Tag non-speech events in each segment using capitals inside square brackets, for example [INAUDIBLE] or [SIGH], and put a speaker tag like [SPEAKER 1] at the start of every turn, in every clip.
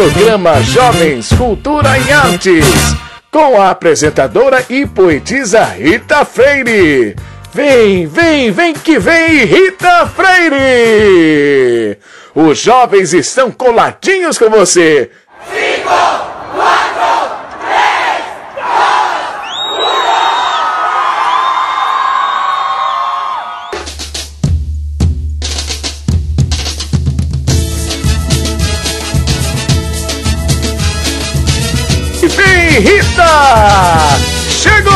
[SPEAKER 1] Programa Jovens Cultura e Artes, com a apresentadora e poetisa Rita Freire. Vem, vem, vem que vem, Rita Freire! Os jovens estão coladinhos com você.
[SPEAKER 2] Cinco,
[SPEAKER 1] Rita! Chegou!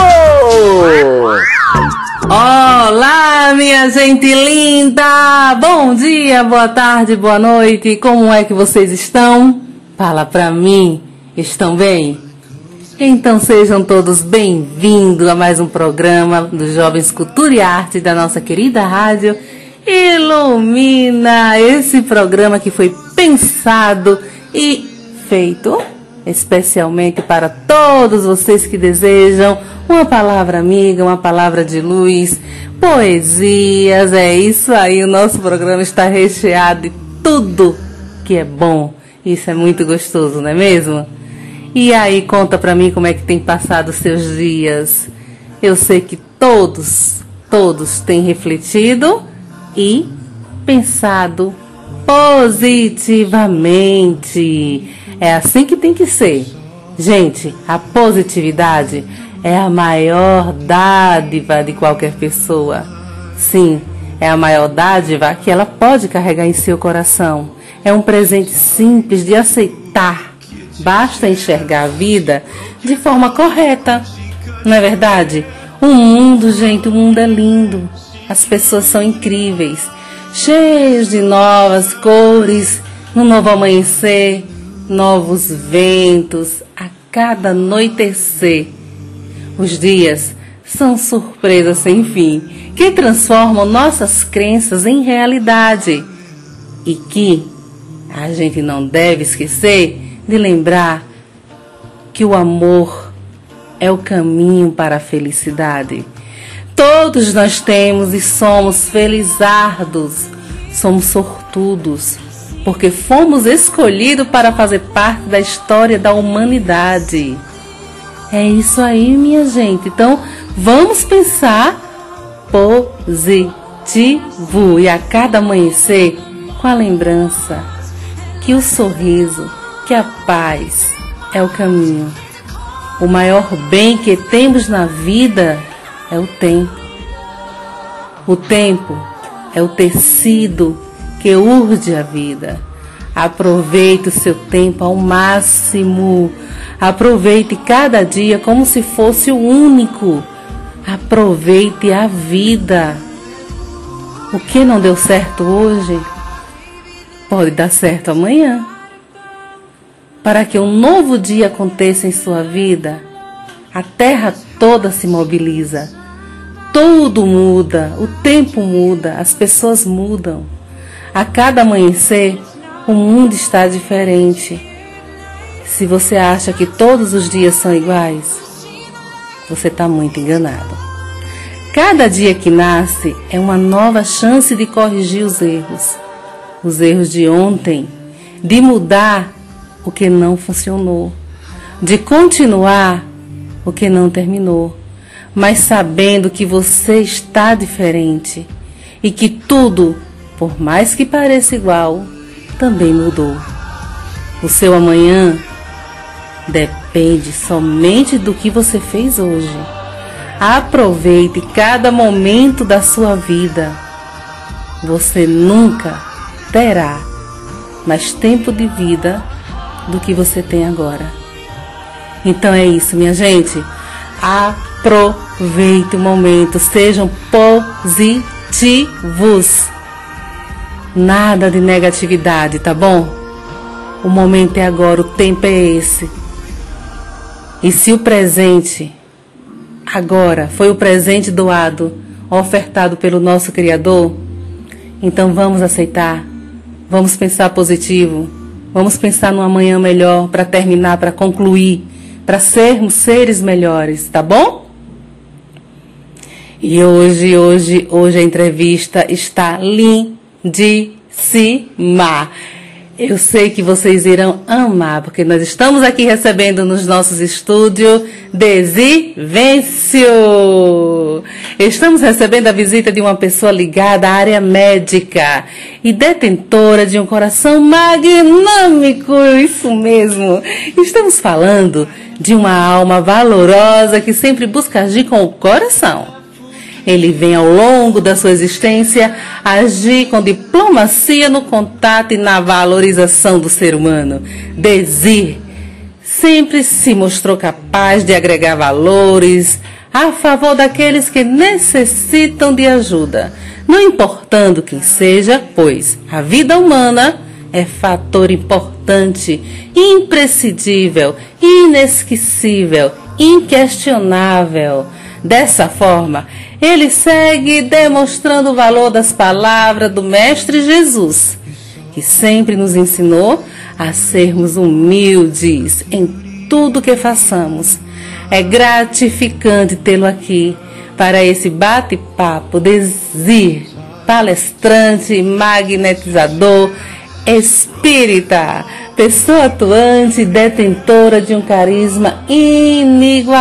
[SPEAKER 3] Olá, minha gente linda! Bom dia, boa tarde, boa noite. Como é que vocês estão? Fala pra mim. Estão bem? Então sejam todos bem-vindos a mais um programa dos Jovens Cultura e Arte da nossa querida rádio Ilumina. Esse programa que foi pensado e feito especialmente para todos vocês que desejam uma palavra amiga, uma palavra de luz, poesias. É isso aí, o nosso programa está recheado de tudo que é bom. Isso é muito gostoso, não é mesmo? E aí, conta pra mim como é que tem passado os seus dias. Eu sei que todos, todos têm refletido e pensado positivamente. É assim que tem que ser. Gente, a positividade é a maior dádiva de qualquer pessoa. Sim, é a maior dádiva que ela pode carregar em seu coração. É um presente simples de aceitar. Basta enxergar a vida de forma correta. Não é verdade? O mundo, gente, o mundo é lindo. As pessoas são incríveis, cheios de novas cores, no novo amanhecer, novos ventos a cada anoitecer. Os dias são surpresas sem fim que transformam nossas crenças em realidade e que a gente não deve esquecer de lembrar que o amor é o caminho para a felicidade. Todos nós temos e somos felizardos, somos sortudos, porque fomos escolhidos para fazer parte da história da humanidade. É isso aí, minha gente. Então, vamos pensar positivo e a cada amanhecer com a lembrança que o sorriso, que a paz é o caminho. O maior bem que temos na vida é o tempo. O tempo é o tecido que urde a vida. Aproveite o seu tempo ao máximo. Aproveite cada dia como se fosse o único. Aproveite a vida. O que não deu certo hoje pode dar certo amanhã. Para que um novo dia aconteça em sua vida, a terra toda se mobiliza. Tudo muda, o tempo muda, as pessoas mudam. A cada amanhecer, o mundo está diferente. Se você acha que todos os dias são iguais, você está muito enganado. Cada dia que nasce é uma nova chance de corrigir os erros. Os erros de ontem, de mudar o que não funcionou, de continuar o que não terminou, mas sabendo que você está diferente e que tudo, por mais que pareça igual, também mudou. O seu amanhã depende somente do que você fez hoje. Aproveite cada momento da sua vida. Você nunca terá mais tempo de vida do que você tem agora. Então é isso, minha gente. Aproveite o momento, sejam positivos. Nada de negatividade, tá bom? O momento é agora, o tempo é esse. E se o presente agora foi o presente doado, ofertado pelo nosso Criador, então vamos aceitar, vamos pensar positivo, vamos pensar no amanhã melhor para terminar, para concluir, para sermos seres melhores, tá bom? E hoje, hoje, hoje a entrevista está lindíssima. Eu sei que vocês irão amar, porque nós estamos aqui recebendo nos nossos estúdios Desi Vencio. Estamos recebendo a visita de uma pessoa ligada à área médica e detentora de um coração magnâmico, isso mesmo. Estamos falando de uma alma valorosa que sempre busca agir com o coração ele vem ao longo da sua existência agir com diplomacia no contato e na valorização do ser humano. Desir sempre se mostrou capaz de agregar valores a favor daqueles que necessitam de ajuda, não importando quem seja, pois a vida humana é fator importante, imprescindível, inesquecível, inquestionável. Dessa forma, ele segue demonstrando o valor das palavras do Mestre Jesus, que sempre nos ensinou a sermos humildes em tudo que façamos. É gratificante tê-lo aqui para esse bate-papo, desir, palestrante, magnetizador, espírita, pessoa atuante detentora de um carisma inigualável.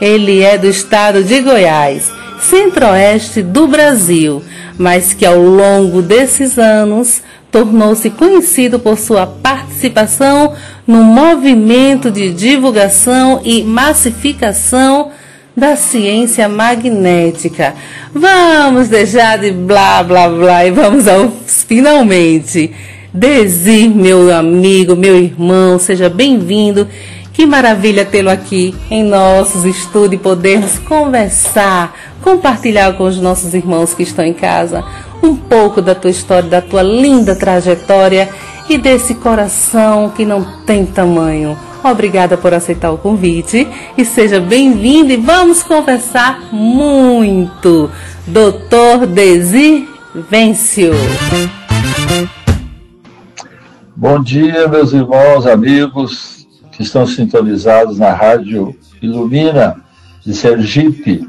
[SPEAKER 3] Ele é do estado de Goiás, centro-oeste do Brasil, mas que ao longo desses anos tornou-se conhecido por sua participação no movimento de divulgação e massificação da ciência magnética. Vamos deixar de blá blá blá e vamos aos finalmente. Desir, meu amigo, meu irmão, seja bem-vindo que maravilha tê-lo aqui em nossos estudos e podermos conversar, compartilhar com os nossos irmãos que estão em casa um pouco da tua história, da tua linda trajetória e desse coração que não tem tamanho. Obrigada por aceitar o convite e seja bem-vindo e vamos conversar muito. Doutor Desi Vencio.
[SPEAKER 4] Bom dia, meus irmãos, amigos, que estão sintonizados na Rádio Ilumina de Sergipe.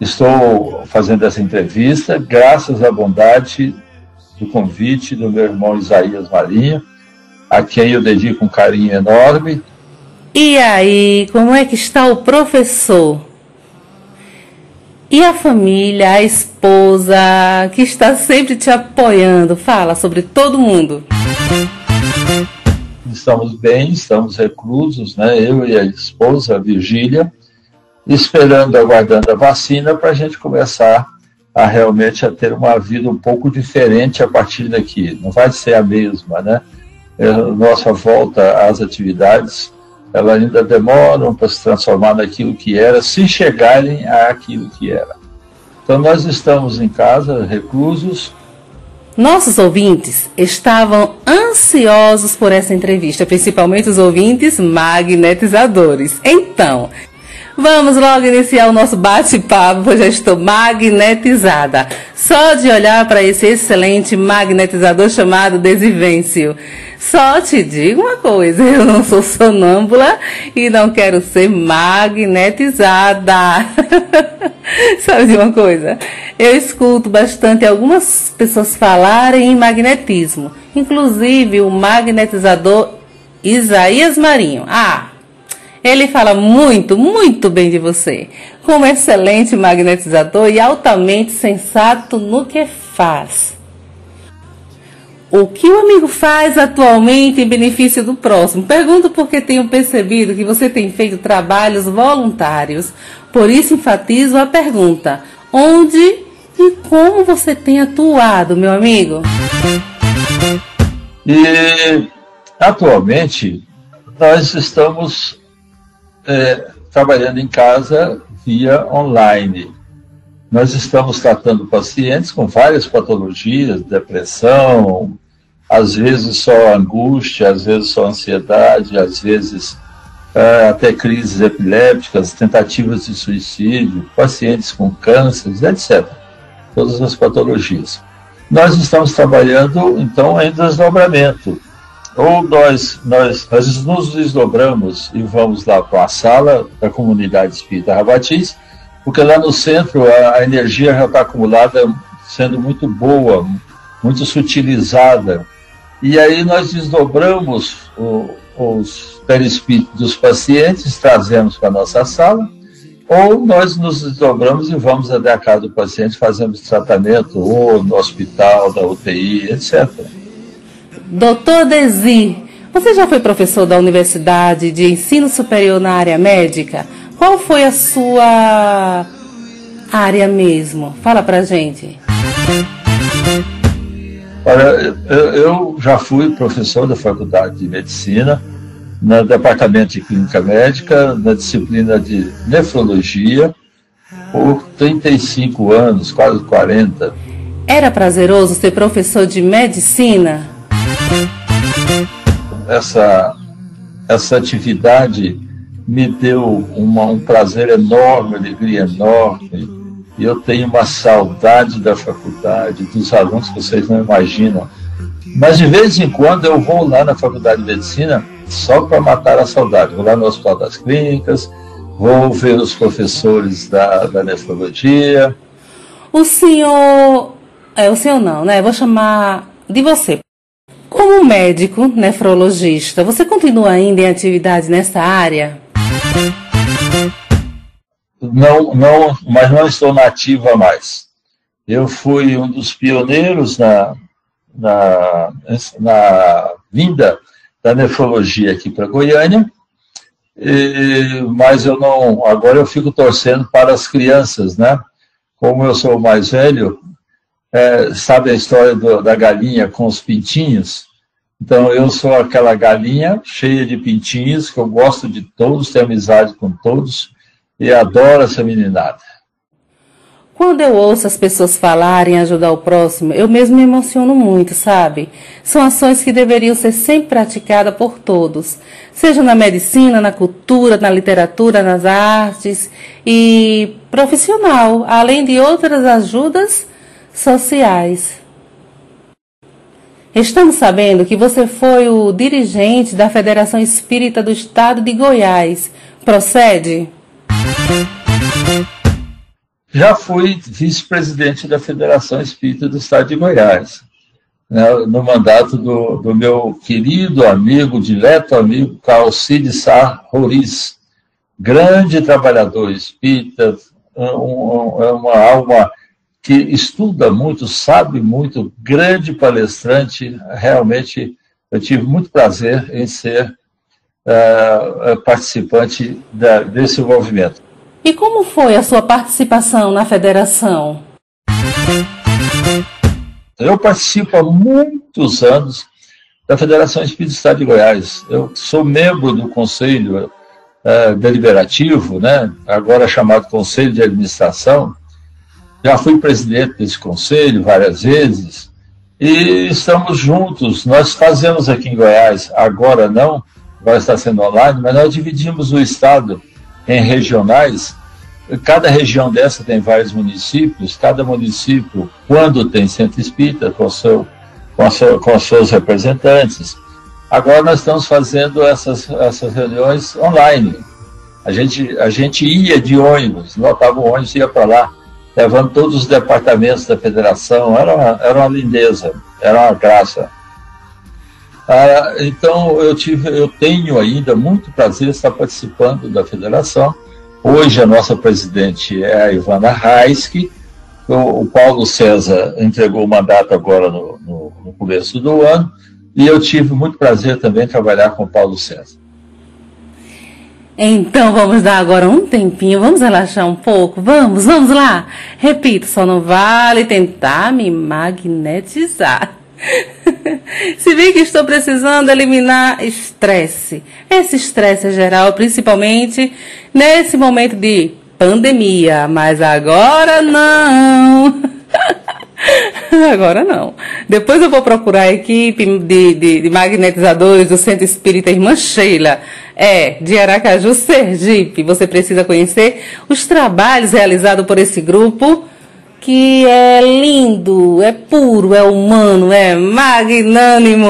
[SPEAKER 4] Estou fazendo essa entrevista graças à bondade do convite do meu irmão Isaías Marinho, a quem eu dedico um carinho enorme.
[SPEAKER 3] E aí, como é que está o professor? E a família, a esposa, que está sempre te apoiando? Fala sobre todo mundo
[SPEAKER 4] estamos bem, estamos reclusos, né? Eu e a esposa, a Virgília, esperando, aguardando a vacina para a gente começar a realmente a ter uma vida um pouco diferente a partir daqui. Não vai ser a mesma, né? É, nossa volta às atividades, ela ainda demoram para se transformar naquilo que era, se chegarem àquilo que era. Então nós estamos em casa, reclusos,
[SPEAKER 3] nossos ouvintes estavam ansiosos por essa entrevista, principalmente os ouvintes magnetizadores. Então, vamos logo iniciar o nosso bate-papo, pois já estou magnetizada. Só de olhar para esse excelente magnetizador chamado Desivêncio. Só te digo uma coisa, [LAUGHS] eu não sou sonâmbula e não quero ser magnetizada. [LAUGHS] [LAUGHS] Sabe de uma coisa? Eu escuto bastante algumas pessoas falarem em magnetismo, inclusive o magnetizador Isaías Marinho. Ah, ele fala muito, muito bem de você, como excelente magnetizador e altamente sensato no que faz. O que o amigo faz atualmente em benefício do próximo? Pergunto porque tenho percebido que você tem feito trabalhos voluntários. Por isso enfatizo a pergunta: onde e como você tem atuado, meu amigo?
[SPEAKER 4] E atualmente nós estamos é, trabalhando em casa via online. Nós estamos tratando pacientes com várias patologias, depressão, às vezes só angústia, às vezes só ansiedade, às vezes é, até crises epilépticas, tentativas de suicídio, pacientes com cânceres, etc. Todas as patologias. Nós estamos trabalhando, então, em desdobramento. Ou nós, nós, nós nos desdobramos e vamos lá para a sala da comunidade espírita Rabatiz, porque lá no centro a, a energia já está acumulada sendo muito boa, muito sutilizada, E aí nós desdobramos o, os perispíritos dos pacientes, trazemos para a nossa sala, ou nós nos desdobramos e vamos até a casa do paciente, fazemos tratamento, ou no hospital, da UTI, etc.
[SPEAKER 3] Doutor Desi, você já foi professor da Universidade de Ensino Superior na área médica? Qual foi a sua área mesmo? Fala pra gente.
[SPEAKER 4] Olha, eu já fui professor da Faculdade de Medicina, no Departamento de Clínica Médica, na disciplina de Nefrologia, por 35 anos, quase 40.
[SPEAKER 3] Era prazeroso ser professor de medicina?
[SPEAKER 4] Essa, essa atividade me deu uma, um prazer enorme, uma alegria enorme e eu tenho uma saudade da faculdade, dos alunos que vocês não imaginam. Mas de vez em quando eu vou lá na faculdade de medicina só para matar a saudade. Vou lá no Hospital das Clínicas, vou ver os professores da, da nefrologia.
[SPEAKER 3] O senhor. É, o senhor não, né? Vou chamar de você. Como médico nefrologista, você continua ainda em atividade nessa área?
[SPEAKER 4] Não, não, mas não estou nativa mais. Eu fui um dos pioneiros na, na, na vinda da nefrologia aqui para Goiânia, e, mas eu não, agora eu fico torcendo para as crianças, né? Como eu sou mais velho, é, sabe a história do, da galinha com os pintinhos? Então eu sou aquela galinha cheia de pintinhos, que eu gosto de todos, tenho amizade com todos, e adoro essa meninada.
[SPEAKER 3] Quando eu ouço as pessoas falarem ajudar o próximo, eu mesmo me emociono muito, sabe? São ações que deveriam ser sempre praticadas por todos, seja na medicina, na cultura, na literatura, nas artes e profissional, além de outras ajudas sociais. Estamos sabendo que você foi o dirigente da Federação Espírita do Estado de Goiás. Procede?
[SPEAKER 4] Já fui vice-presidente da Federação Espírita do Estado de Goiás, né, no mandato do, do, meu querido amigo, dileto amigo, Calcide Sá Roriz, grande trabalhador espírita, um, é uma alma que estuda muito, sabe muito, grande palestrante, realmente eu tive muito prazer em ser uh, participante da, desse movimento.
[SPEAKER 3] E como foi a sua participação na federação?
[SPEAKER 4] Eu participo há muitos anos da Federação Espírita de Goiás. Eu sou membro do Conselho é, Deliberativo, né? agora chamado Conselho de Administração. Já fui presidente desse conselho várias vezes e estamos juntos. Nós fazemos aqui em Goiás, agora não, agora está sendo online, mas nós dividimos o Estado em regionais. Cada região dessa tem vários municípios, cada município, quando tem centro espírita, com, seu, com, seu, com seus representantes. Agora nós estamos fazendo essas, essas reuniões online. A gente, a gente ia de ônibus, lotava o ônibus e ia para lá, levando todos os departamentos da federação. Era uma, era uma lindeza, era uma graça. Ah, então, eu, tive, eu tenho ainda muito prazer estar participando da federação. Hoje, a nossa presidente é a Ivana Raiski. O, o Paulo César entregou o mandato agora no, no, no começo do ano. E eu tive muito prazer também trabalhar com o Paulo César.
[SPEAKER 3] Então vamos dar agora um tempinho, vamos relaxar um pouco, vamos, vamos lá. Repito, só não vale tentar me magnetizar. [LAUGHS] Se bem que estou precisando eliminar estresse. Esse estresse é geral, principalmente nesse momento de pandemia, mas agora não. [LAUGHS] Agora não. Depois eu vou procurar a equipe de, de, de, magnetizadores do Centro Espírita Irmã Sheila. É, de Aracaju, Sergipe. Você precisa conhecer os trabalhos realizados por esse grupo que é lindo, é puro, é humano, é magnânimo.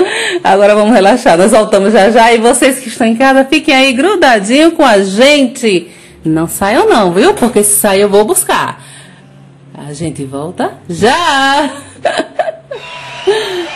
[SPEAKER 3] [LAUGHS] Agora vamos relaxar, nós voltamos já já e vocês que estão em casa fiquem aí grudadinho com a gente. Não saiam não, viu? Porque se sair eu vou buscar. A gente volta já. [LAUGHS]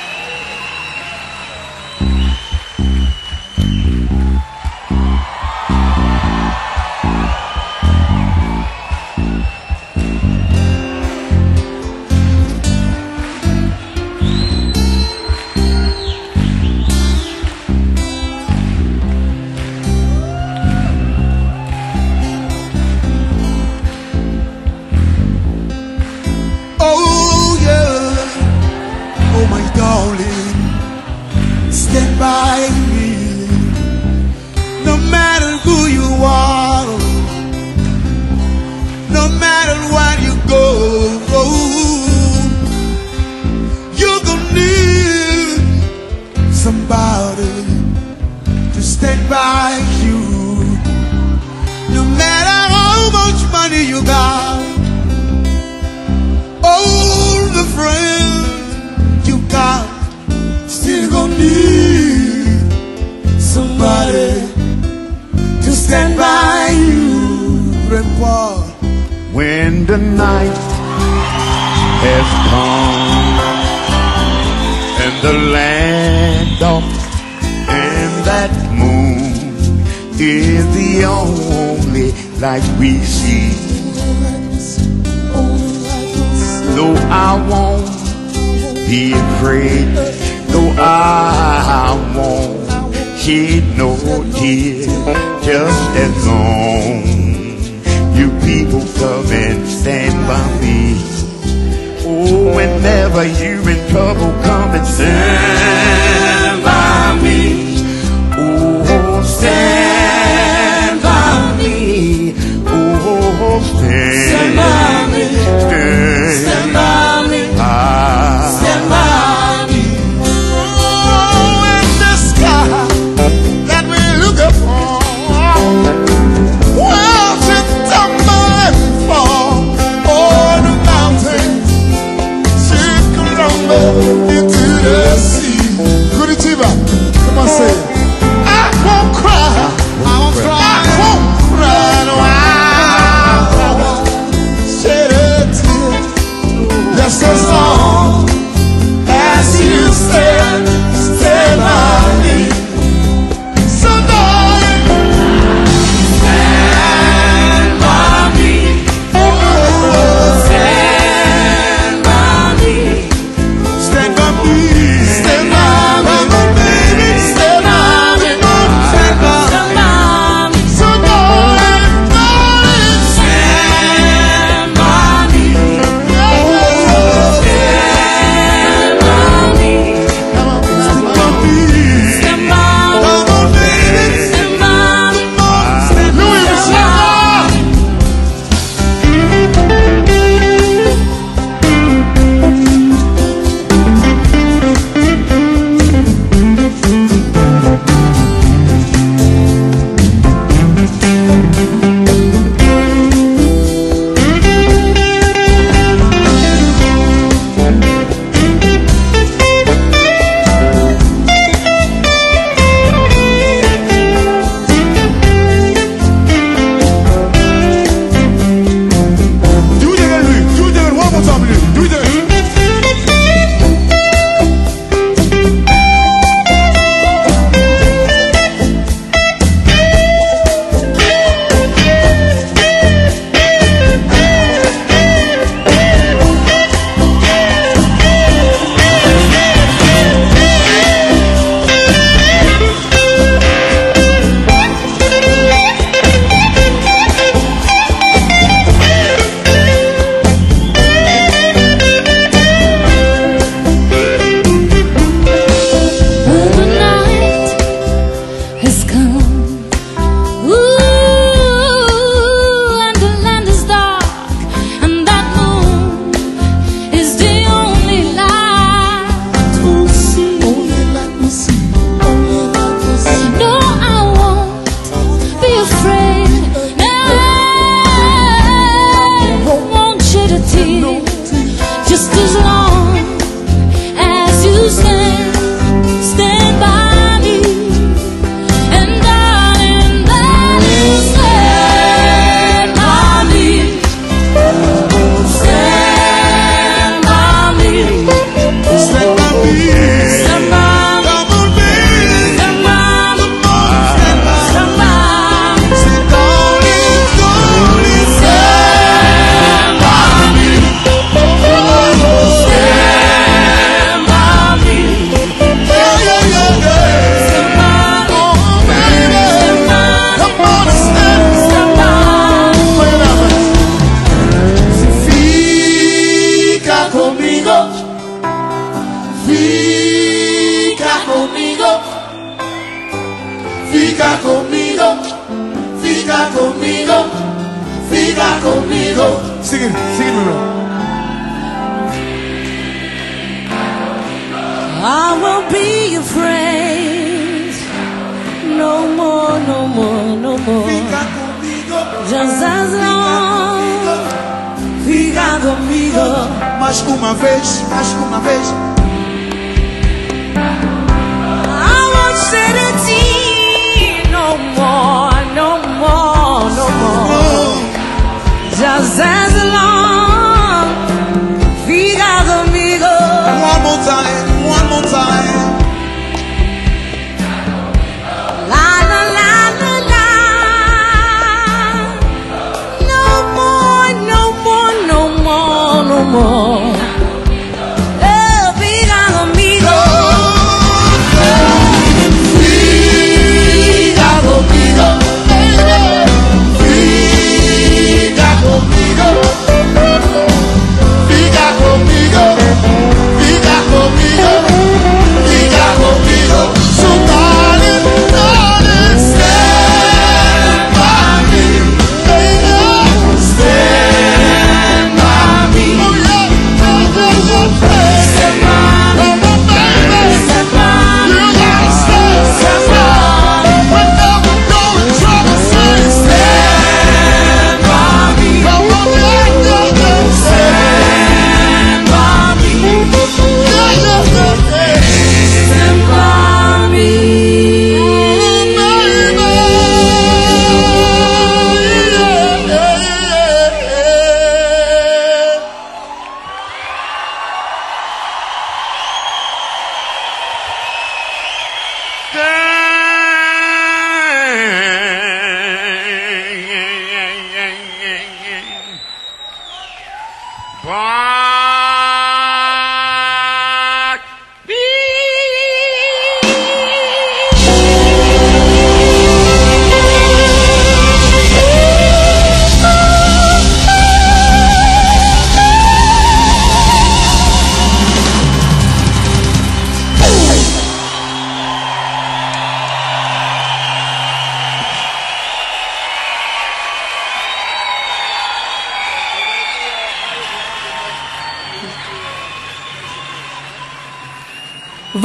[SPEAKER 5] like we see. no, I won't be afraid, No, I won't shed no tear, just as long you people come and stand by me. Oh, whenever you in trouble, come and stand.
[SPEAKER 6] Just as long fica
[SPEAKER 7] amigo,
[SPEAKER 8] Mais uma vez, mais uma vez.
[SPEAKER 7] I won't no more, no more, no more. Just as long fica comigo.
[SPEAKER 8] One more time.
[SPEAKER 5] 国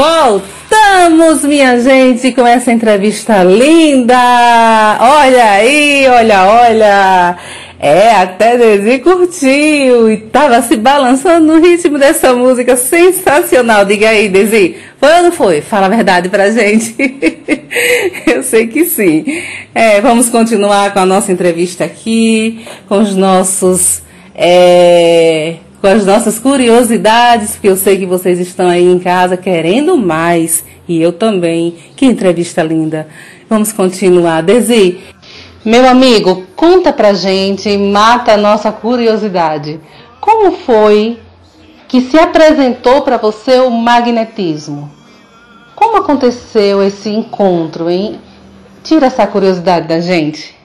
[SPEAKER 3] Voltamos, minha gente, com essa entrevista linda. Olha aí, olha, olha. É, até Desi curtiu e tava se balançando no ritmo dessa música sensacional. Diga aí, Desi, foi ou não foi? Fala a verdade pra gente. [LAUGHS] Eu sei que sim. É, vamos continuar com a nossa entrevista aqui, com os nossos. É, com as nossas curiosidades, porque eu sei que vocês estão aí em casa querendo mais, e eu também. Que entrevista linda. Vamos continuar. Desi, meu amigo, conta pra gente, mata a nossa curiosidade. Como foi que se apresentou para você o magnetismo? Como aconteceu esse encontro, hein? Tira essa curiosidade da gente.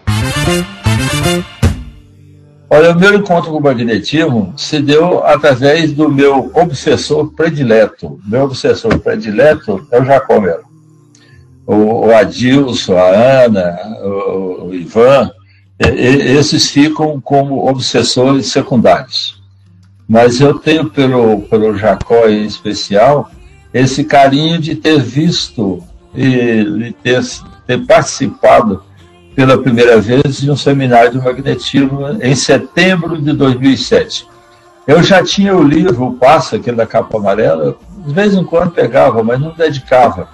[SPEAKER 4] Olha, o meu encontro com o magnetismo se deu através do meu obsessor predileto. Meu obsessor predileto é o Jacó Melo. O, o Adilson, a Ana, o, o Ivan, e- e- esses ficam como obsessores secundários. Mas eu tenho pelo, pelo Jacó em especial esse carinho de ter visto e de ter, ter participado pela primeira vez de um seminário de magnetismo em setembro de 2007. Eu já tinha o livro, o Passo, aquele da capa amarela, de vez em quando pegava, mas não dedicava.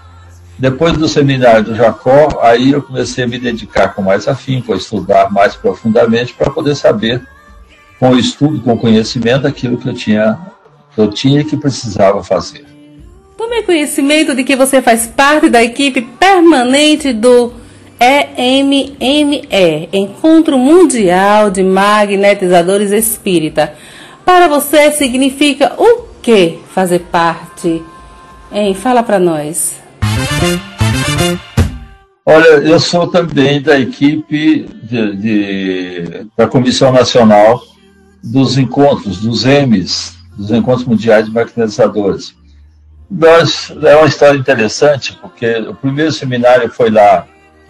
[SPEAKER 4] Depois do seminário do Jacó, aí eu comecei a me dedicar com mais afinco, a estudar mais profundamente para poder saber, com o estudo, com o conhecimento, aquilo que eu tinha, que eu tinha e que precisava fazer.
[SPEAKER 3] Tomei conhecimento de que você faz parte da equipe permanente do EMME, Encontro Mundial de Magnetizadores Espírita. Para você significa o que fazer parte? Hein? Fala para nós.
[SPEAKER 4] Olha, eu sou também da equipe de, de- da Comissão Nacional dos Encontros, dos EMES, dos Encontros Mundiais de Magnetizadores. Nós, é uma história interessante, porque o primeiro seminário foi lá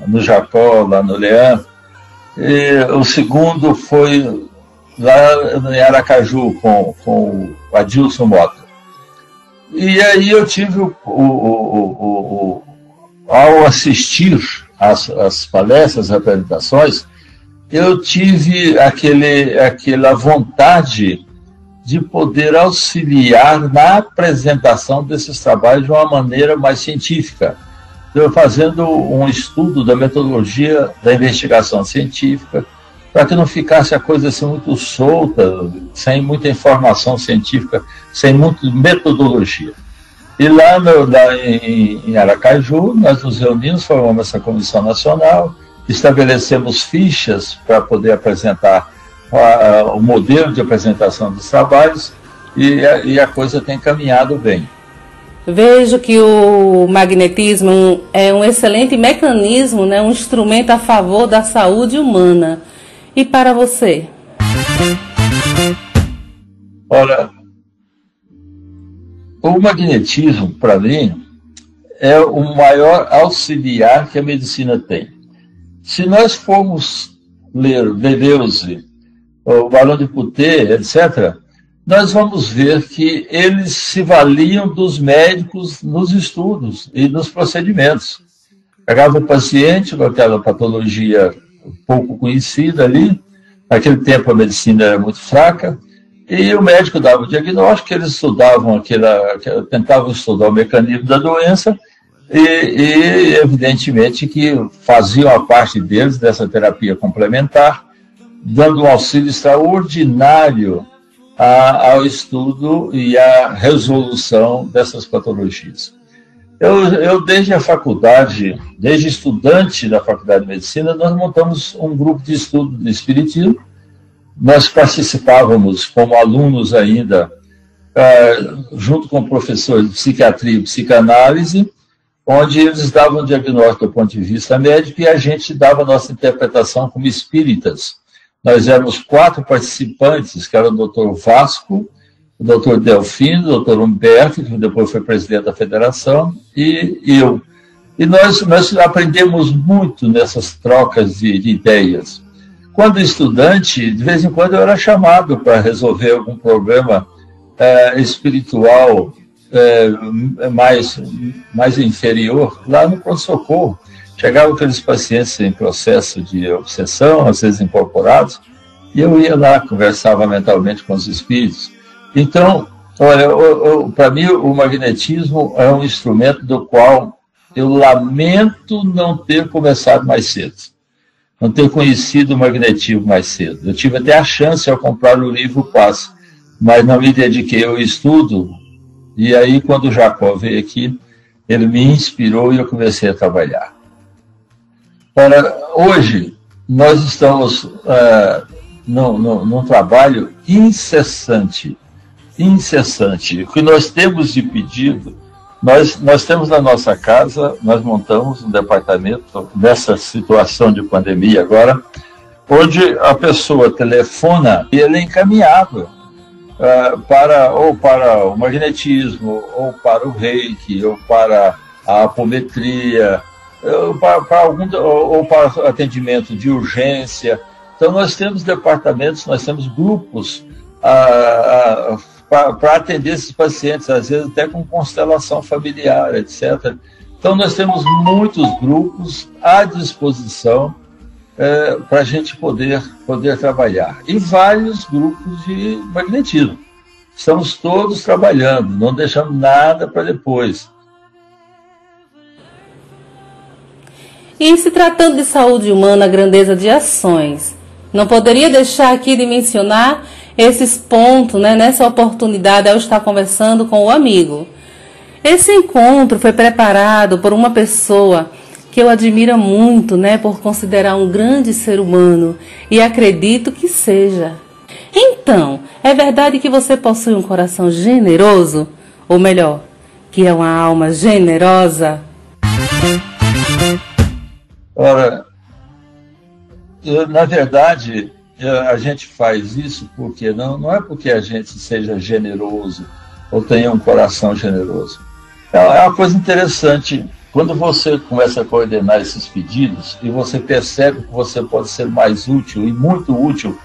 [SPEAKER 4] no Jacó, lá no Leão, e o segundo foi lá em Aracaju, com, com o Adilson Mota. E aí eu tive o, o- o- o- ao assistir às, às palestras, às apresentações, eu tive aquele, aquela vontade de poder auxiliar na apresentação desses trabalhos de uma maneira mais científica. Fazendo um estudo da metodologia da investigação científica, para que não ficasse a coisa assim muito solta, sem muita informação científica, sem muita metodologia. E lá, no, lá em, em Aracaju, nós nos reunimos, formamos essa comissão nacional, estabelecemos fichas para poder apresentar o modelo de apresentação dos trabalhos e a, e a coisa tem caminhado bem.
[SPEAKER 3] Vejo que o magnetismo é um excelente mecanismo, né, um instrumento a favor da saúde humana. E para você?
[SPEAKER 4] Olha, o magnetismo, para mim, é o maior auxiliar que a medicina tem. Se nós formos ler Deleuze, o Barão de Putet, etc., nós vamos ver que eles se valiam dos médicos nos estudos e nos procedimentos. Pegava o paciente com aquela patologia pouco conhecida ali, naquele tempo a medicina era muito fraca, e o médico dava o diagnóstico, eles estudavam aquela, tentavam estudar o mecanismo da doença, e, e evidentemente que faziam a parte deles dessa terapia complementar, dando um auxílio extraordinário a, ao estudo e à resolução dessas patologias. Eu, eu, desde a faculdade, desde estudante da Faculdade de Medicina, nós montamos um grupo de estudo de Espiritismo. Nós participávamos como alunos ainda, uh, junto com professores de psiquiatria e psicanálise, onde eles davam diagnóstico do ponto de vista médico e a gente dava nossa interpretação como espíritas. Nós éramos quatro participantes, que era o doutor Vasco, o doutor Delfino, o doutor Humberto, que depois foi presidente da federação, e eu. E nós, nós aprendemos muito nessas trocas de, de ideias. Quando estudante, de vez em quando eu era chamado para resolver algum problema é, espiritual é, mais, mais inferior lá no pronto-socorro. Chegavam aqueles pacientes em processo de obsessão, às vezes incorporados, e eu ia lá, conversava mentalmente com os espíritos. Então, olha, para mim o magnetismo é um instrumento do qual eu lamento não ter começado mais cedo, não ter conhecido o magnetismo mais cedo. Eu tive até a chance ao comprar o livro Paz, mas não me dediquei ao estudo. E aí, quando o Jacó veio aqui, ele me inspirou e eu comecei a trabalhar. Para hoje, nós estamos uh, num, trabalho incessante, incessante. O que nós temos de pedido, nós, nós temos na nossa casa, nós montamos um departamento nessa situação de pandemia agora, onde a pessoa telefona e ele é encaminhado uh, para ou para o magnetismo, ou para o reiki, ou para a apometria, para, algum, ou para atendimento de urgência. Então, nós temos departamentos, nós temos grupos ah, ah, para atender esses pacientes, às vezes até com constelação familiar, etc. Então, nós temos muitos grupos à disposição é, para a gente poder, poder trabalhar. E vários grupos de magnetismo. Estamos todos trabalhando, não deixamos nada para depois.
[SPEAKER 3] E se tratando de saúde humana, a grandeza de ações. Não poderia deixar aqui de mencionar esses pontos, né, nessa oportunidade ao estar conversando com o amigo. Esse encontro foi preparado por uma pessoa que eu admiro muito, né, por considerar um grande ser humano e acredito que seja. Então, é verdade que você possui um coração generoso? Ou melhor, que é uma alma generosa?
[SPEAKER 4] Ora, eu, na verdade, a gente faz isso porque não, não é porque a gente seja generoso ou tenha um coração generoso. É, é uma coisa interessante. Quando você começa a coordenar esses pedidos e você percebe que você pode ser mais útil e muito útil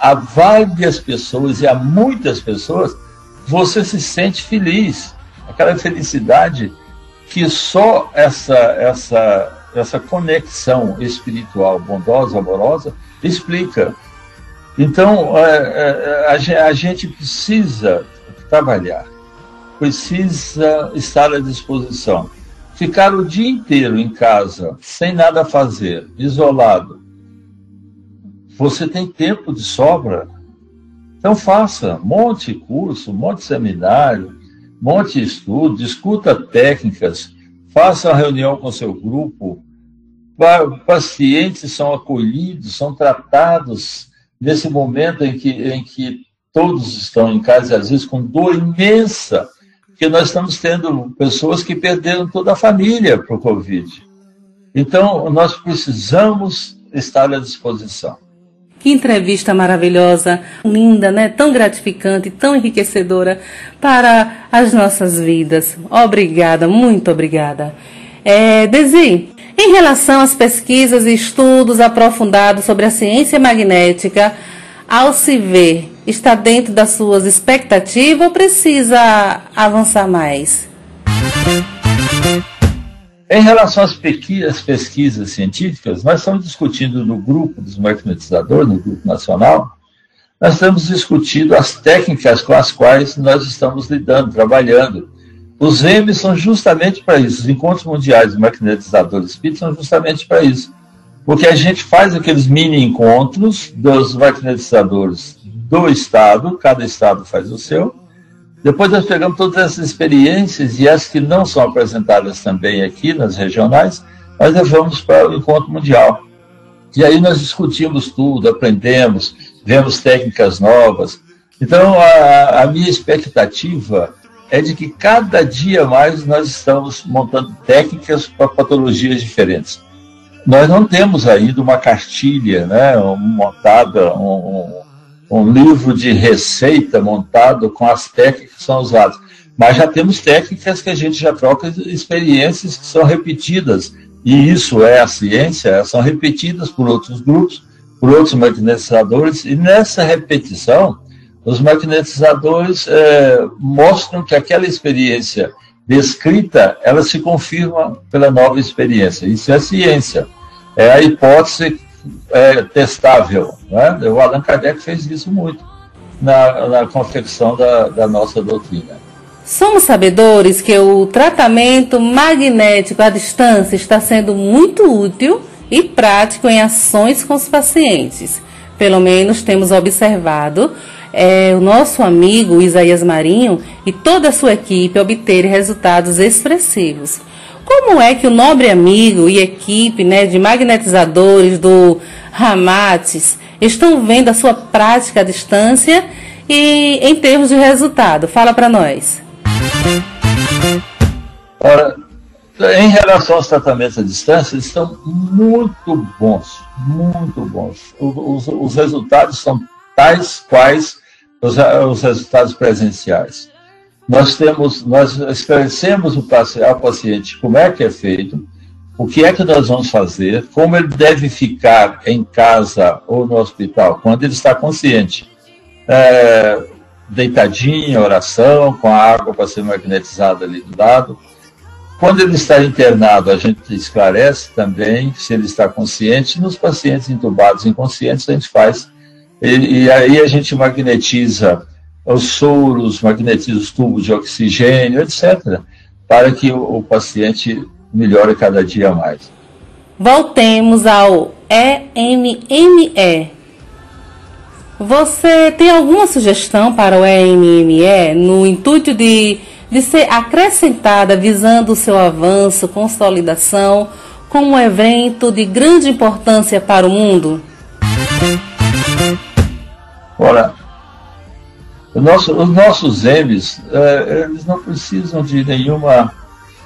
[SPEAKER 4] a várias pessoas e a muitas pessoas, você se sente feliz. Aquela felicidade que só essa, essa essa conexão espiritual bondosa, amorosa, explica. Então, é, é, a, gente precisa trabalhar, precisa estar à disposição. Ficar o dia inteiro em casa, sem nada a fazer, isolado, você tem tempo de sobra? Então faça, monte curso, monte seminário, monte estudo, discuta técnicas, faça uma reunião com seu grupo. Pacientes são acolhidos, são tratados nesse momento em que, em que todos estão em casa, às vezes com dor imensa, porque nós estamos tendo pessoas que perderam toda a família para o Covid. Então, nós precisamos estar à disposição.
[SPEAKER 3] Que entrevista maravilhosa, linda, né? Tão gratificante, tão enriquecedora para as nossas vidas. Obrigada, muito obrigada. É, Desi, em relação às pesquisas e estudos aprofundados sobre a ciência magnética, ao se ver, está dentro das suas expectativas ou precisa avançar mais?
[SPEAKER 4] Em relação às pesquisas científicas, nós estamos discutindo no grupo dos magnetizadores, no grupo nacional, nós estamos discutindo as técnicas com as quais nós estamos lidando, trabalhando. Os REMs são justamente para isso, os encontros mundiais de magnetizadores espíritos são justamente para isso. Porque a gente faz aqueles mini encontros dos magnetizadores do Estado, cada Estado faz o seu, depois nós pegamos todas essas experiências e as que não são apresentadas também aqui nas regionais, nós levamos para o encontro mundial. E aí nós discutimos tudo, aprendemos, vemos técnicas novas. Então a, a minha expectativa é de que cada dia mais nós estamos montando técnicas para patologias diferentes. Nós não temos ainda uma cartilha né, montada, um, um livro de receita montado com as técnicas que são usadas. Mas já temos técnicas que a gente já troca experiências que são repetidas. E isso é a ciência, são repetidas por outros grupos, por outros magnetizadores, e nessa repetição, os magnetizadores é, mostram que aquela experiência descrita, ela se confirma pela nova experiência. Isso é ciência. É a hipótese é, testável. Né? O Allan Kardec fez isso muito na, na confecção da, da nossa doutrina.
[SPEAKER 3] Somos sabedores que o tratamento magnético à distância está sendo muito útil e prático em ações com os pacientes. Pelo menos temos observado é, o nosso amigo Isaías Marinho e toda a sua equipe obter resultados expressivos. Como é que o nobre amigo e equipe né, de magnetizadores do Ramates estão vendo a sua prática à distância e em termos de resultado? Fala para nós.
[SPEAKER 4] Ora, em relação aos tratamentos à distância, eles estão muito bons, muito bons. Os, os resultados são tais quais os, os resultados presenciais nós temos, nós esclarecemos o ao paciente como é que é feito, o que é que nós vamos fazer, como ele deve ficar em casa ou no hospital quando ele está consciente. É, deitadinho, oração, com a água para ser magnetizada ali do lado. Quando ele está internado, a gente esclarece também se ele está consciente. Nos pacientes intubados inconscientes, a gente faz. E, e aí a gente magnetiza os soros, magnetiza os tubos de oxigênio, etc., para que o, paciente melhore cada dia mais.
[SPEAKER 3] Voltemos ao EMME. Você tem alguma sugestão para o EMME no intuito de, de ser acrescentada visando o seu avanço, consolidação, como um evento de grande importância para o mundo?
[SPEAKER 4] Ora, nosso, os nossos M's, é, eles não precisam de nenhuma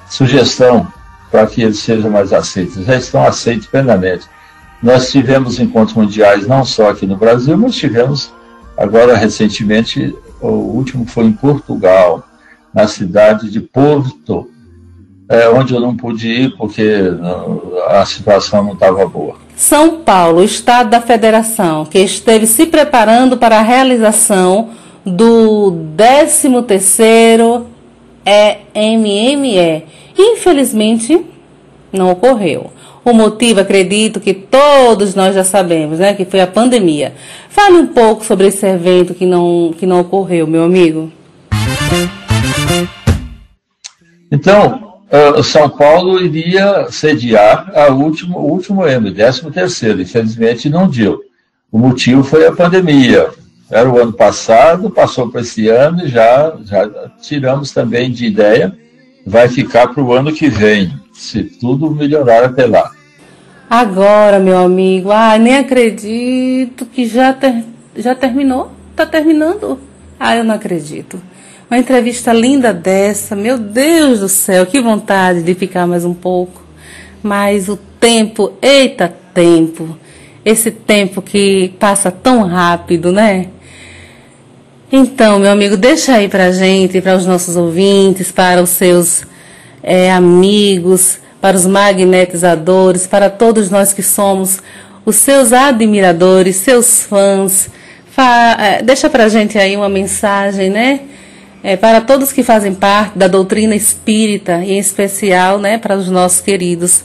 [SPEAKER 4] sugestão para que eles sejam mais aceitos, já estão aceitos plenamente. Nós tivemos encontros mundiais não só aqui no Brasil, mas tivemos agora recentemente, o último foi em Portugal, na cidade de Porto, é, onde eu não pude ir porque a situação não estava boa.
[SPEAKER 3] São Paulo, estado da federação, que esteve se preparando para a realização do 13º EMME. Infelizmente, não ocorreu. O motivo, acredito que todos nós já sabemos, né? Que foi a pandemia. Fale um pouco sobre esse evento que não, que não ocorreu, meu amigo.
[SPEAKER 4] Então, uh, São Paulo iria sediar a último, o último ano, 13 terceiro. Infelizmente não deu. O motivo foi a pandemia. Era o ano passado, passou para esse ano e já, já tiramos também de ideia. Vai ficar para o ano que vem, se tudo melhorar até lá.
[SPEAKER 3] Agora, meu amigo, ah, nem acredito que já, ter, já terminou. Está terminando. Ah, eu não acredito. Uma entrevista linda dessa, meu Deus do céu, que vontade de ficar mais um pouco. Mas o tempo, eita tempo, esse tempo que passa tão rápido, né? Então, meu amigo, deixa aí pra gente, para os nossos ouvintes, para os seus é, amigos, para os magnetizadores, para todos nós que somos os seus admiradores, seus fãs. Fa é, deixa pra gente aí uma mensagem, né? É, para todos que fazem parte da doutrina espírita, e em especial né, para os nossos queridos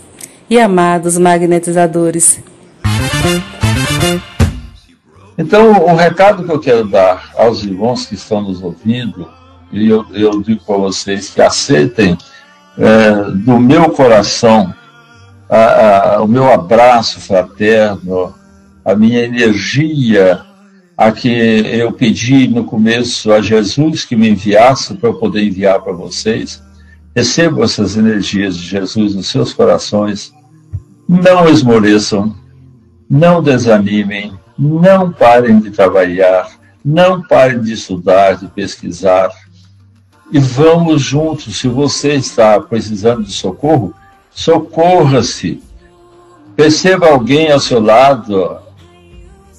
[SPEAKER 3] e amados magnetizadores.
[SPEAKER 4] Então, o recado que eu quero dar aos irmãos que estão nos ouvindo, e eu, eu digo para vocês que aceitem é, do meu coração a, a, o meu abraço fraterno, a minha energia, a que eu pedi no começo a Jesus que me enviasse para eu poder enviar para vocês. Recebam essas energias de Jesus nos seus corações. Não esmoreçam, não desanimem, não parem de trabalhar, não parem de estudar, de pesquisar. E vamos juntos. Se você está precisando de socorro, socorra-se. Perceba alguém ao seu lado,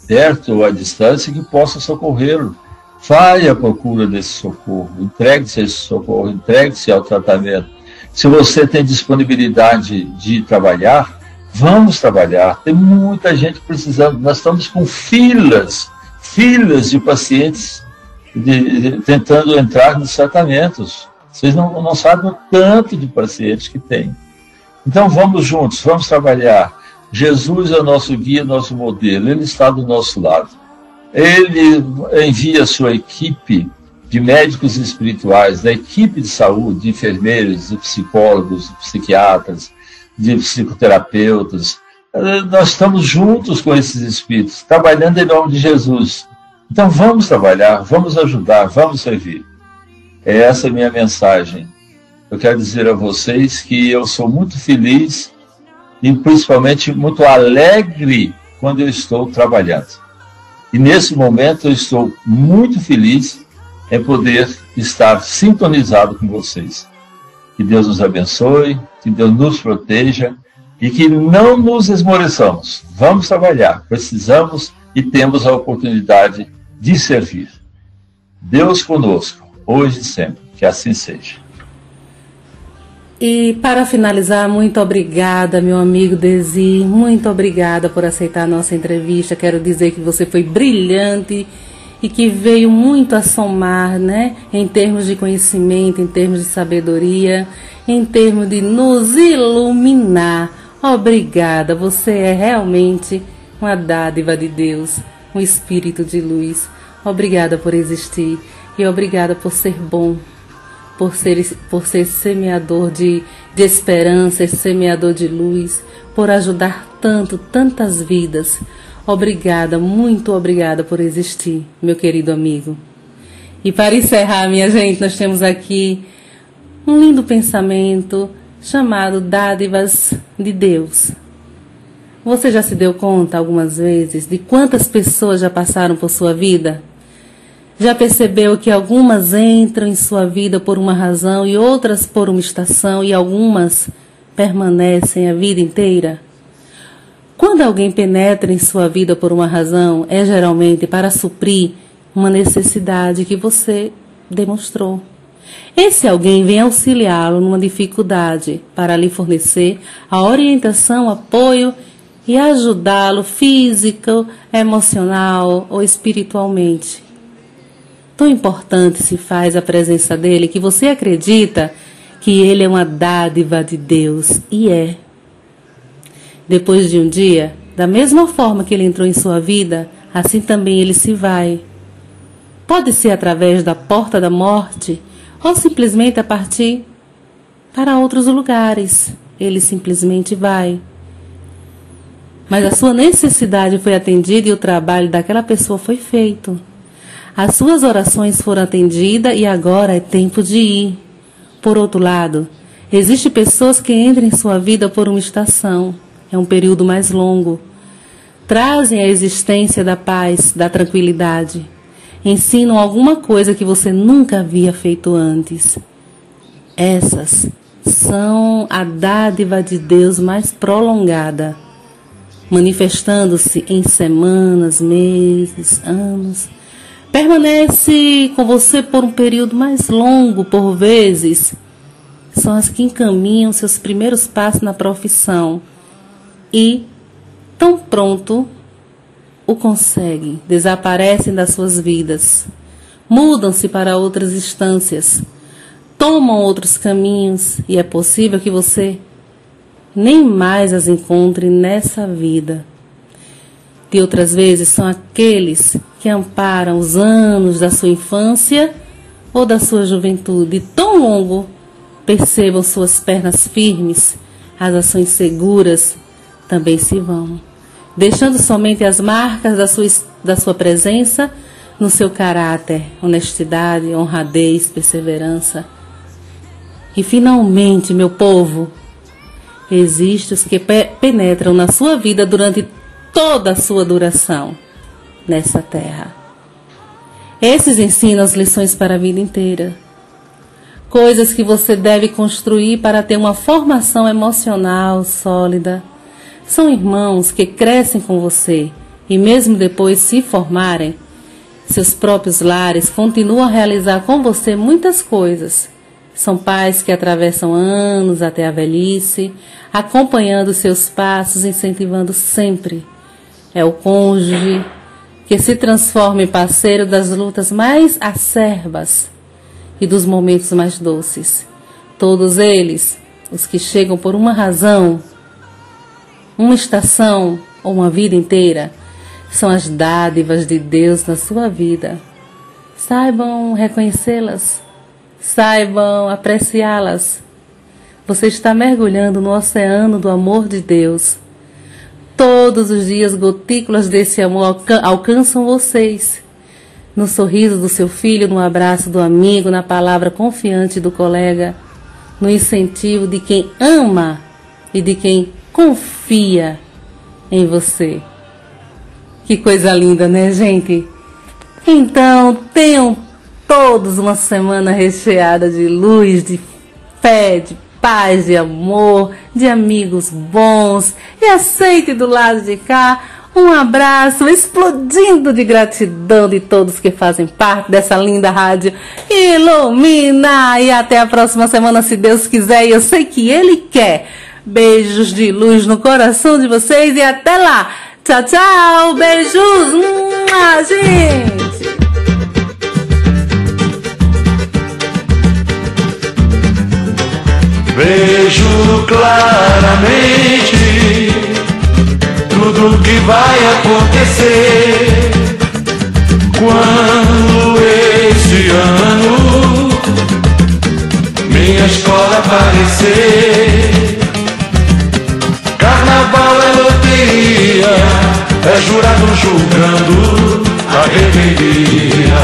[SPEAKER 4] perto ou à distância, que possa socorrê-lo. Fale à procura desse socorro, entregue-se a esse socorro, entregue-se ao tratamento. Se você tem disponibilidade de trabalhar, Vamos trabalhar. Tem muita gente precisando. Nós estamos com filas, filas de pacientes de, de, tentando entrar nos tratamentos. Vocês não, não sabem o tanto de pacientes que tem. Então vamos juntos, vamos trabalhar. Jesus é nosso guia, nosso modelo. Ele está do nosso lado. Ele envia a sua equipe de médicos espirituais, da equipe de saúde, de enfermeiros, de psicólogos, de psiquiatras, de psicoterapeutas. Eh, nós estamos juntos com esses espíritos, trabalhando em nome de Jesus. Então vamos trabalhar, vamos ajudar, vamos servir. É essa a minha mensagem. Eu quero dizer a vocês que eu sou muito feliz e principalmente muito alegre quando eu estou trabalhando. E nesse momento eu estou muito feliz em poder estar sintonizado com vocês. Que Deus nos abençoe, que Deus nos proteja e que não nos esmoreçamos. Vamos trabalhar, precisamos e temos a oportunidade de servir. Deus conosco, hoje e sempre, que assim seja.
[SPEAKER 3] E para finalizar, muito obrigada, meu amigo Desi, muito obrigada por aceitar a nossa entrevista. Quero dizer que você foi brilhante e que veio muito a somar, né, em termos de conhecimento, em termos de sabedoria, em termos de nos iluminar. Obrigada, você é realmente uma dádiva de Deus, um espírito de luz. Obrigada por existir e obrigada por ser bom, por ser, por ser semeador de, de esperança, semeador de luz, por ajudar tanto, tantas vidas. Obrigada, muito obrigada por existir, meu querido amigo. E para encerrar, minha gente, nós temos aqui um lindo pensamento chamado Dádivas de Deus. Você já se deu conta algumas vezes de quantas pessoas já passaram por sua vida? Já percebeu que algumas entram em sua vida por uma razão e outras por uma estação e algumas permanecem a vida inteira? Quando alguém penetra em sua vida por uma razão, é geralmente para suprir uma necessidade que você demonstrou. Esse alguém vem auxiliá-lo numa dificuldade para lhe fornecer a orientação, apoio e ajudá-lo físico, emocional ou espiritualmente. Tão importante se faz a presença dele que você acredita que ele é uma dádiva de Deus e é. Depois de um dia, da mesma forma que ele entrou em sua vida, assim também ele se vai. Pode ser através da porta da morte ou simplesmente a partir para outros lugares. Ele simplesmente vai. Mas a sua necessidade foi atendida e o trabalho daquela pessoa foi feito. As suas orações foram atendidas e agora é tempo de ir. Por outro lado, existem pessoas que entram em sua vida por uma estação, é um período mais longo. Trazem a existência da paz, da tranquilidade. Ensinam alguma coisa que você nunca havia feito antes. Essas são a dádiva de Deus mais prolongada, manifestando-se em semanas, meses, anos permanece com você por um período mais longo, por vezes, são as que encaminham seus primeiros passos na profissão e, tão pronto, o conseguem, desaparecem das suas vidas, mudam-se para outras instâncias, tomam outros caminhos. E é possível que você nem mais as encontre nessa vida. De outras vezes são aqueles que amparam os anos da sua infância ou da sua juventude. Tão longo, percebam suas pernas firmes, as ações seguras também se vão, deixando somente as marcas da sua, da sua presença no seu caráter, honestidade, honradez, perseverança. E finalmente, meu povo, existem os que penetram na sua vida durante toda a sua duração nessa terra. Esses ensinam as lições para a vida inteira. Coisas que você deve construir para ter uma formação emocional sólida. São irmãos que crescem com você e, mesmo depois se formarem, seus próprios lares continuam a realizar com você muitas coisas. São pais que atravessam anos até a velhice, acompanhando seus passos, incentivando sempre. É o cônjuge, que se transforme em parceiro das lutas mais acerbas e dos momentos mais doces. Todos eles, os que chegam por uma razão, uma estação ou uma vida inteira, são as dádivas de Deus na sua vida. Saibam reconhecê-las, saibam apreciá-las. Você está mergulhando no oceano do amor de Deus Todos os dias gotículas desse amor alcançam vocês. No sorriso do seu filho, no abraço do amigo, na palavra confiante do colega, no incentivo de quem ama e de quem confia em você. Que coisa linda, né, gente? Então, tenham todos uma semana recheada de luz, de fé, de paz, de amor, de amigos bons e aceite do lado de cá um abraço explodindo de gratidão de todos que fazem parte dessa linda rádio. Ilumina! E até a próxima semana, se Deus quiser, e eu sei que Ele quer. Beijos de luz no coração de vocês e até lá! Tchau, tchau! Beijos! Mua, gente!
[SPEAKER 9] Vejo claramente tudo que vai acontecer quando esse ano minha escola aparecer. É jurado julgando a rebeldia.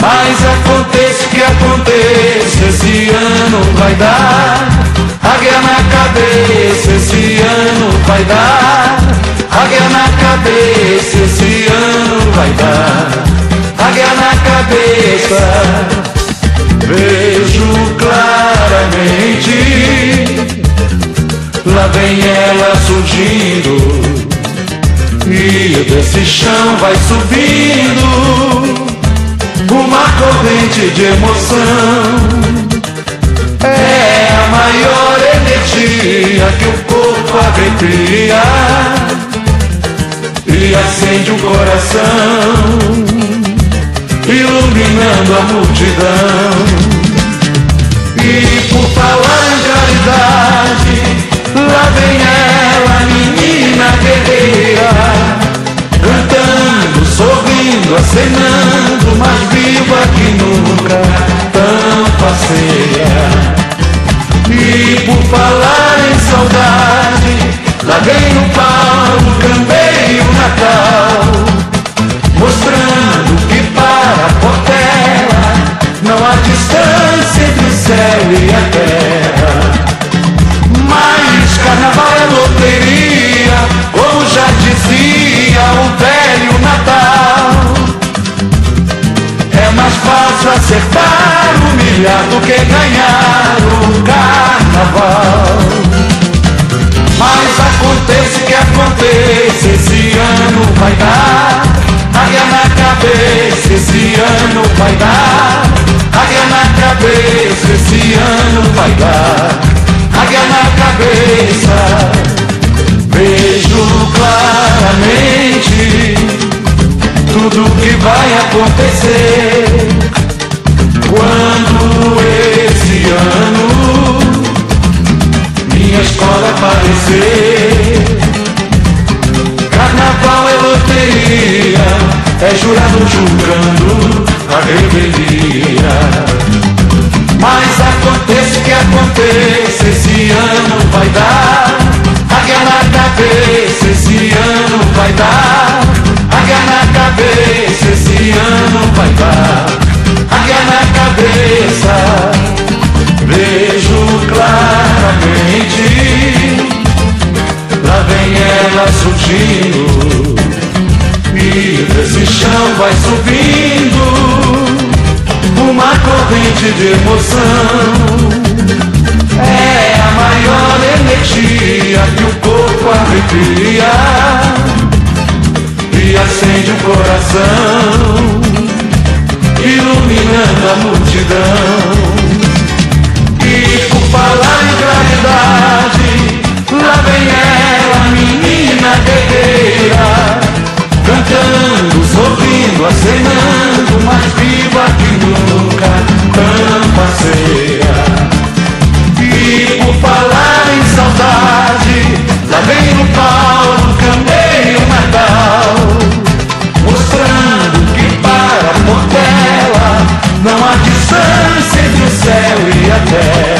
[SPEAKER 9] Mas aconteça o que aconteça, esse ano vai dar. Águia na cabeça, esse ano vai dar. Águia na cabeça, esse ano vai dar. Águia na cabeça. Vejo claramente. Lá vem ela surgindo E desse chão vai subindo uma corrente de emoção. É a maior energia que o corpo arrepia e acende o coração, iluminando a multidão. E por falar em caridade, lá vem ela, menina guerreira, cantando, sorrindo, acenando, mais viva que nunca, tão parceira. E por falar em saudade, vem no palco, cambei o Natal, mostrando que para a Portela não há distância entre o céu e a terra. Dizia o velho Natal. É mais fácil acertar, humilhar do que ganhar o carnaval. Mas aconteça o que aconteça, esse ano vai dar. Águia na cabeça, esse ano vai dar. Águia na cabeça, esse ano vai dar. Águia na cabeça, vejo claramente tudo que vai acontecer quando esse ano minha escola aparecer. Carnaval é loteria, é jurado julgando a revelia. Mas aconteça o que aconteça, esse ano vai dar. Surgindo, e desse chão vai subindo uma corrente de emoção. É a maior energia que o corpo arrepia e acende o coração, iluminando a multidão. E por falar em gravidade, lá vem ela, menina guerreira, cantando, sorrindo, acenando, mais viva que nunca, tão parceira. E por falar em saudade, lá vem no Paulo, cantei o Natal, mostrando que para Portela não há distância entre o céu e a terra.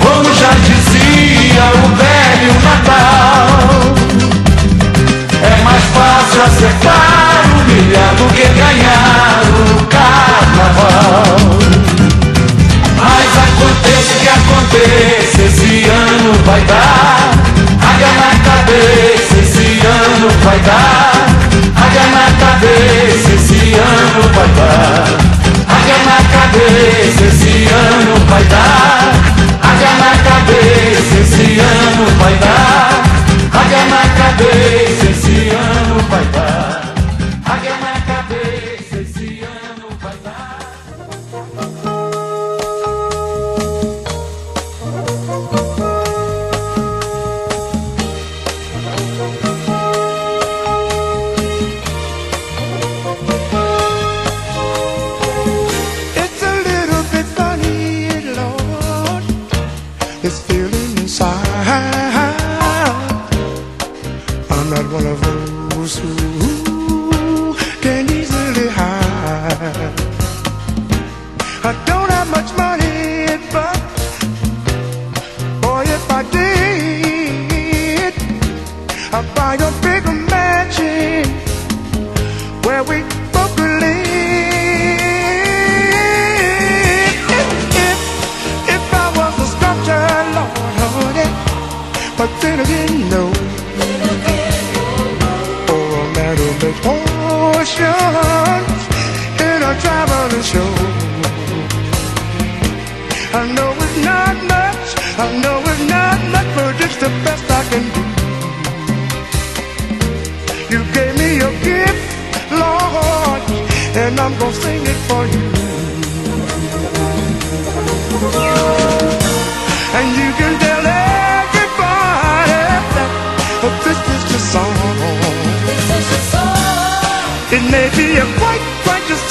[SPEAKER 9] Como já dizia o velho Natal. É mais fácil acertar, humilhar do que ganhar o carnaval. Mas aconteça o que aconteça, esse ano vai dar. Águia na cabeça, esse ano vai dar. Águia na cabeça, esse ano vai dar.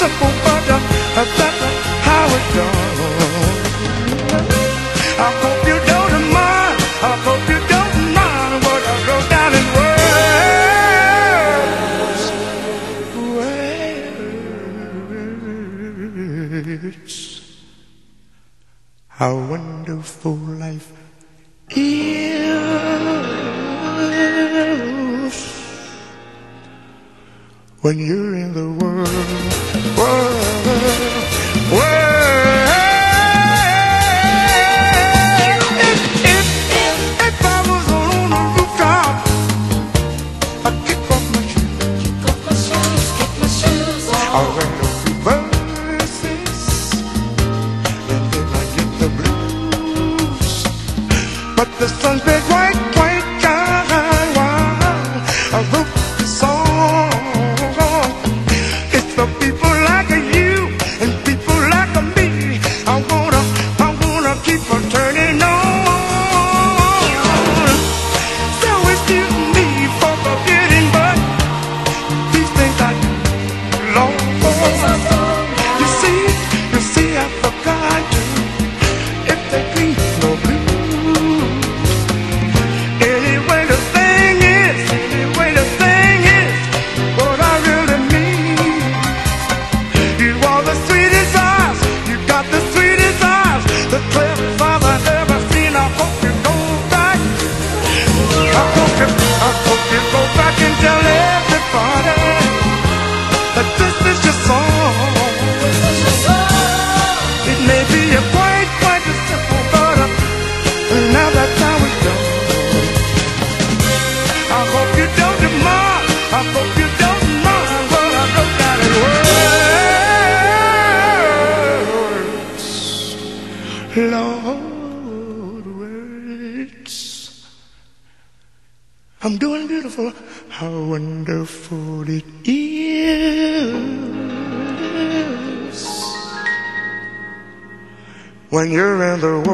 [SPEAKER 5] simple wonder uh, that's how it goes. I hope you don't mind. I hope you don't mind what I wrote down in words. Words. How wonderful life is when you're in the world world, when you're in the